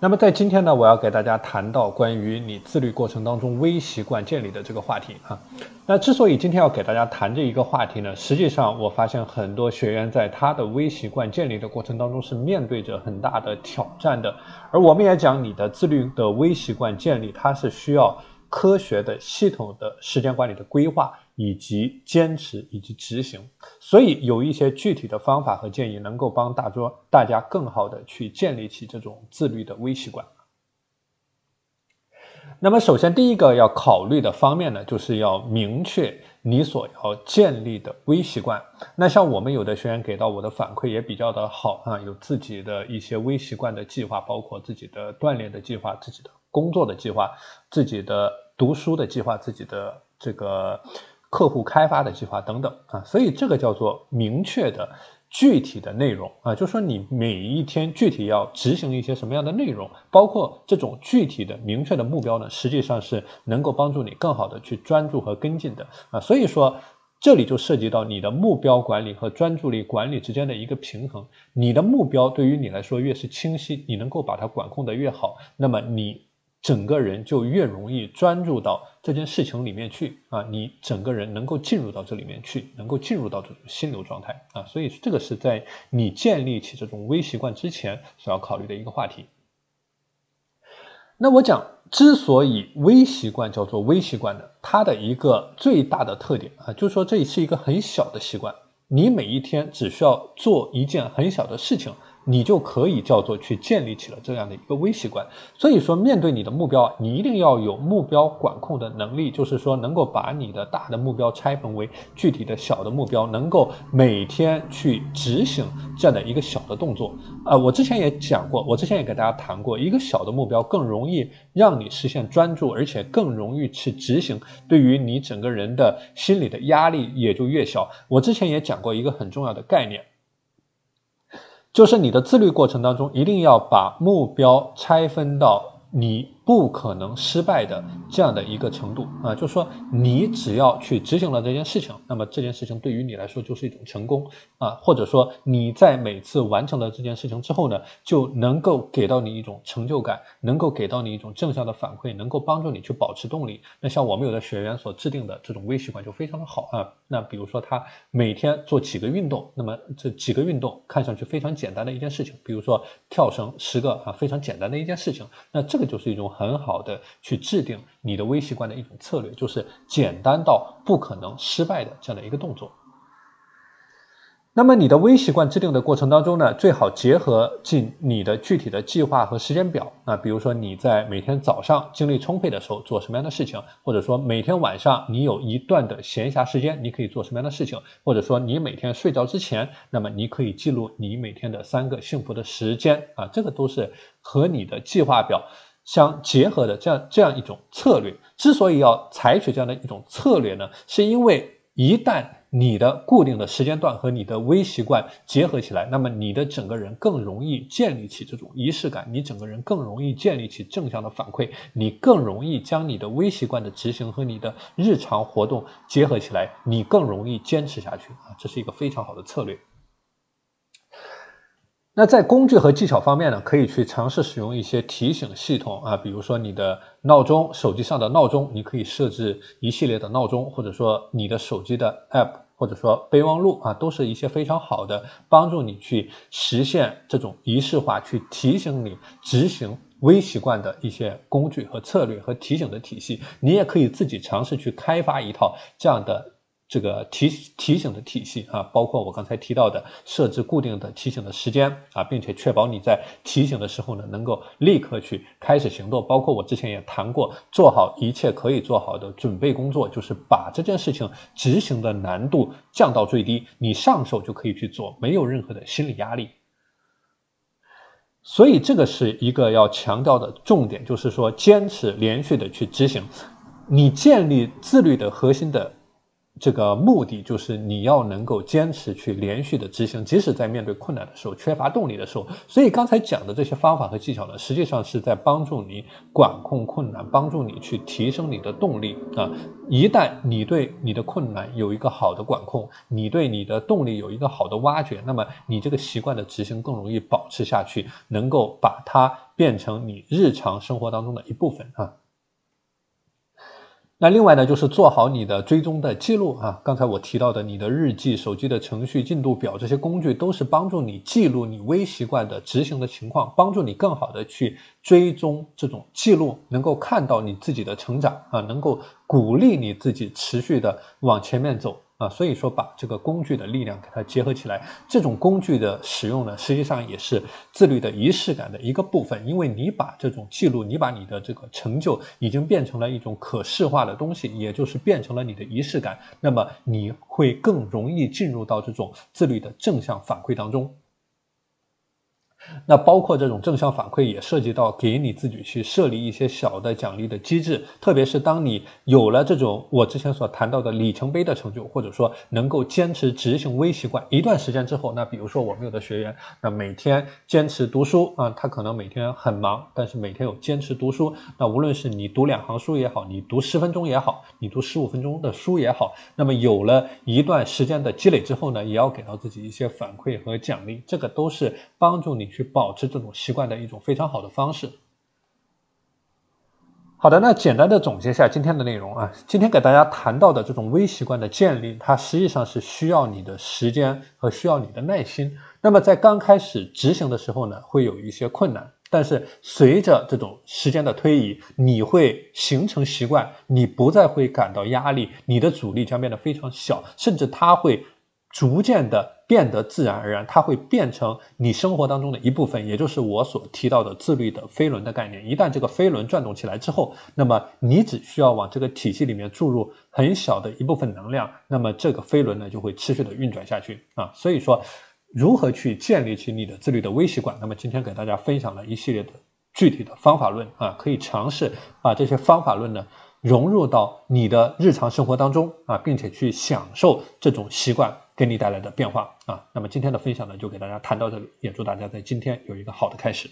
那么在今天呢，我要给大家谈到关于你自律过程当中微习惯建立的这个话题啊。那之所以今天要给大家谈这一个话题呢，实际上我发现很多学员在他的微习惯建立的过程当中是面对着很大的挑战的。而我们也讲，你的自律的微习惯建立，它是需要科学的、系统的时间管理的规划。以及坚持以及执行，所以有一些具体的方法和建议，能够帮大桌大家更好的去建立起这种自律的微习惯。那么，首先第一个要考虑的方面呢，就是要明确你所要建立的微习惯。那像我们有的学员给到我的反馈也比较的好啊，有自己的一些微习惯的计划，包括自己的锻炼的计划、自己的工作的计划、自己的读书的计划、自己的这个。客户开发的计划等等啊，所以这个叫做明确的、具体的内容啊，就说你每一天具体要执行一些什么样的内容，包括这种具体的、明确的目标呢，实际上是能够帮助你更好的去专注和跟进的啊。所以说，这里就涉及到你的目标管理和专注力管理之间的一个平衡。你的目标对于你来说越是清晰，你能够把它管控的越好，那么你。整个人就越容易专注到这件事情里面去啊，你整个人能够进入到这里面去，能够进入到这种心流状态啊，所以这个是在你建立起这种微习惯之前所要考虑的一个话题。那我讲，之所以微习惯叫做微习惯呢，它的一个最大的特点啊，就是说这是一个很小的习惯，你每一天只需要做一件很小的事情。你就可以叫做去建立起了这样的一个微习惯。所以说，面对你的目标，你一定要有目标管控的能力，就是说能够把你的大的目标拆分为具体的小的目标，能够每天去执行这样的一个小的动作。啊，我之前也讲过，我之前也给大家谈过，一个小的目标更容易让你实现专注，而且更容易去执行，对于你整个人的心理的压力也就越小。我之前也讲过一个很重要的概念。就是你的自律过程当中，一定要把目标拆分到。你不可能失败的这样的一个程度啊，就是说你只要去执行了这件事情，那么这件事情对于你来说就是一种成功啊，或者说你在每次完成了这件事情之后呢，就能够给到你一种成就感，能够给到你一种正向的反馈，能够帮助你去保持动力。那像我们有的学员所制定的这种微习惯就非常的好啊。那比如说他每天做几个运动，那么这几个运动看上去非常简单的一件事情，比如说跳绳十个啊，非常简单的一件事情，那这。个就是一种很好的去制定你的微习惯的一种策略，就是简单到不可能失败的这样的一个动作。那么你的微习惯制定的过程当中呢，最好结合进你的具体的计划和时间表。那比如说你在每天早上精力充沛的时候做什么样的事情，或者说每天晚上你有一段的闲暇时间，你可以做什么样的事情，或者说你每天睡觉之前，那么你可以记录你每天的三个幸福的时间啊，这个都是和你的计划表。相结合的这样这样一种策略，之所以要采取这样的一种策略呢，是因为一旦你的固定的时间段和你的微习惯结合起来，那么你的整个人更容易建立起这种仪式感，你整个人更容易建立起正向的反馈，你更容易将你的微习惯的执行和你的日常活动结合起来，你更容易坚持下去啊，这是一个非常好的策略。那在工具和技巧方面呢，可以去尝试使用一些提醒系统啊，比如说你的闹钟，手机上的闹钟，你可以设置一系列的闹钟，或者说你的手机的 App，或者说备忘录啊，都是一些非常好的帮助你去实现这种仪式化，去提醒你执行微习惯的一些工具和策略和提醒的体系。你也可以自己尝试去开发一套这样的。这个提提醒的体系啊，包括我刚才提到的设置固定的提醒的时间啊，并且确保你在提醒的时候呢，能够立刻去开始行动。包括我之前也谈过，做好一切可以做好的准备工作，就是把这件事情执行的难度降到最低，你上手就可以去做，没有任何的心理压力。所以这个是一个要强调的重点，就是说坚持连续的去执行，你建立自律的核心的。这个目的就是你要能够坚持去连续的执行，即使在面对困难的时候、缺乏动力的时候。所以刚才讲的这些方法和技巧呢，实际上是在帮助你管控困难，帮助你去提升你的动力啊。一旦你对你的困难有一个好的管控，你对你的动力有一个好的挖掘，那么你这个习惯的执行更容易保持下去，能够把它变成你日常生活当中的一部分啊。那另外呢，就是做好你的追踪的记录啊。刚才我提到的，你的日记、手机的程序进度表这些工具，都是帮助你记录你微习惯的执行的情况，帮助你更好的去追踪这种记录，能够看到你自己的成长啊，能够鼓励你自己持续的往前面走。啊，所以说把这个工具的力量给它结合起来，这种工具的使用呢，实际上也是自律的仪式感的一个部分。因为你把这种记录，你把你的这个成就已经变成了一种可视化的东西，也就是变成了你的仪式感，那么你会更容易进入到这种自律的正向反馈当中。那包括这种正向反馈，也涉及到给你自己去设立一些小的奖励的机制，特别是当你有了这种我之前所谈到的里程碑的成就，或者说能够坚持执行微习惯一段时间之后，那比如说我们有的学员，那每天坚持读书啊，他可能每天很忙，但是每天有坚持读书，那无论是你读两行书也好，你读十分钟也好，你读十五分钟的书也好，那么有了一段时间的积累之后呢，也要给到自己一些反馈和奖励，这个都是帮助你去。保持这种习惯的一种非常好的方式。好的，那简单的总结一下今天的内容啊，今天给大家谈到的这种微习惯的建立，它实际上是需要你的时间和需要你的耐心。那么在刚开始执行的时候呢，会有一些困难，但是随着这种时间的推移，你会形成习惯，你不再会感到压力，你的阻力将变得非常小，甚至它会。逐渐的变得自然而然，它会变成你生活当中的一部分，也就是我所提到的自律的飞轮的概念。一旦这个飞轮转动起来之后，那么你只需要往这个体系里面注入很小的一部分能量，那么这个飞轮呢就会持续的运转下去啊。所以说，如何去建立起你的自律的微习惯？那么今天给大家分享了一系列的具体的方法论啊，可以尝试把这些方法论呢。融入到你的日常生活当中啊，并且去享受这种习惯给你带来的变化啊。那么今天的分享呢，就给大家谈到这里，也祝大家在今天有一个好的开始。